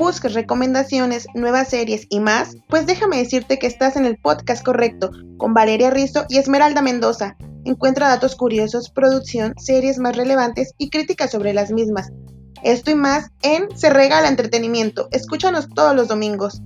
Busques recomendaciones, nuevas series y más, pues déjame decirte que estás en el podcast correcto con Valeria Rizzo y Esmeralda Mendoza. Encuentra datos curiosos, producción, series más relevantes y críticas sobre las mismas. Esto y más en Se Regala Entretenimiento. Escúchanos todos los domingos.